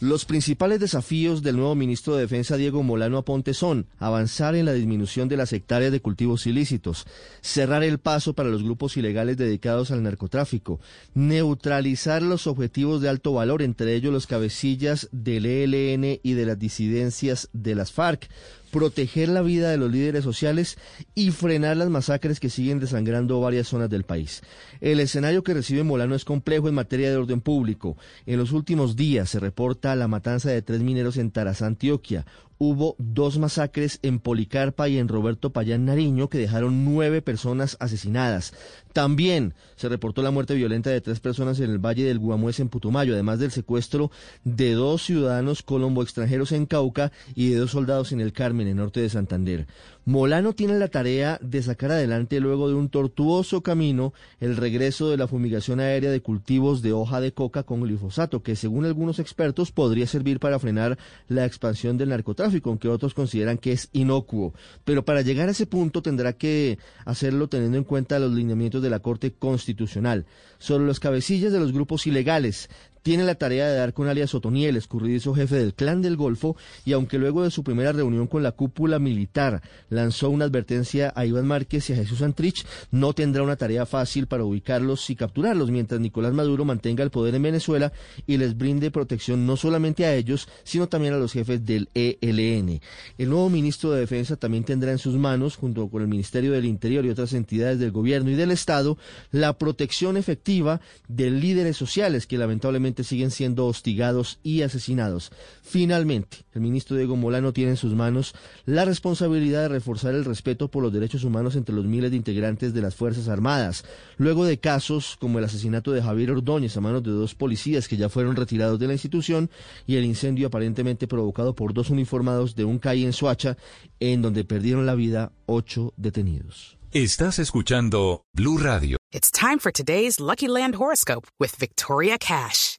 Los principales desafíos del nuevo ministro de Defensa, Diego Molano Aponte, son avanzar en la disminución de las hectáreas de cultivos ilícitos, cerrar el paso para los grupos ilegales dedicados al narcotráfico, neutralizar los objetivos de alto valor, entre ellos los cabecillas del ELN y de las disidencias de las FARC, proteger la vida de los líderes sociales y frenar las masacres que siguen desangrando varias zonas del país. El escenario que recibe Molano es complejo en materia de orden público. En los últimos días se reporta la matanza de tres mineros en Tarazá, Antioquia. Hubo dos masacres en Policarpa y en Roberto Payán Nariño que dejaron nueve personas asesinadas. También se reportó la muerte violenta de tres personas en el Valle del Guamués en Putumayo, además del secuestro de dos ciudadanos colombo extranjeros en Cauca y de dos soldados en el Carmen, en norte de Santander. Molano tiene la tarea de sacar adelante luego de un tortuoso camino el regreso de la fumigación aérea de cultivos de hoja de coca con glifosato, que según algunos expertos podría servir para frenar la expansión del narcotráfico, aunque otros consideran que es inocuo. Pero para llegar a ese punto tendrá que hacerlo teniendo en cuenta los lineamientos de la Corte Constitucional. Sobre los cabecillas de los grupos ilegales, tiene la tarea de dar con alias Otoniel, escurridizo jefe del Clan del Golfo, y aunque luego de su primera reunión con la cúpula militar lanzó una advertencia a Iván Márquez y a Jesús Antrich, no tendrá una tarea fácil para ubicarlos y capturarlos, mientras Nicolás Maduro mantenga el poder en Venezuela y les brinde protección no solamente a ellos, sino también a los jefes del ELN. El nuevo ministro de Defensa también tendrá en sus manos, junto con el Ministerio del Interior y otras entidades del gobierno y del Estado, la protección efectiva de líderes sociales que lamentablemente siguen siendo hostigados y asesinados. Finalmente, el ministro Diego Molano tiene en sus manos la responsabilidad de reforzar el respeto por los derechos humanos entre los miles de integrantes de las Fuerzas Armadas, luego de casos como el asesinato de Javier Ordóñez a manos de dos policías que ya fueron retirados de la institución y el incendio aparentemente provocado por dos uniformados de un CAI en Soacha, en donde perdieron la vida ocho detenidos. Estás escuchando Blue Radio. It's time for today's Lucky Land horoscope with Victoria Cash.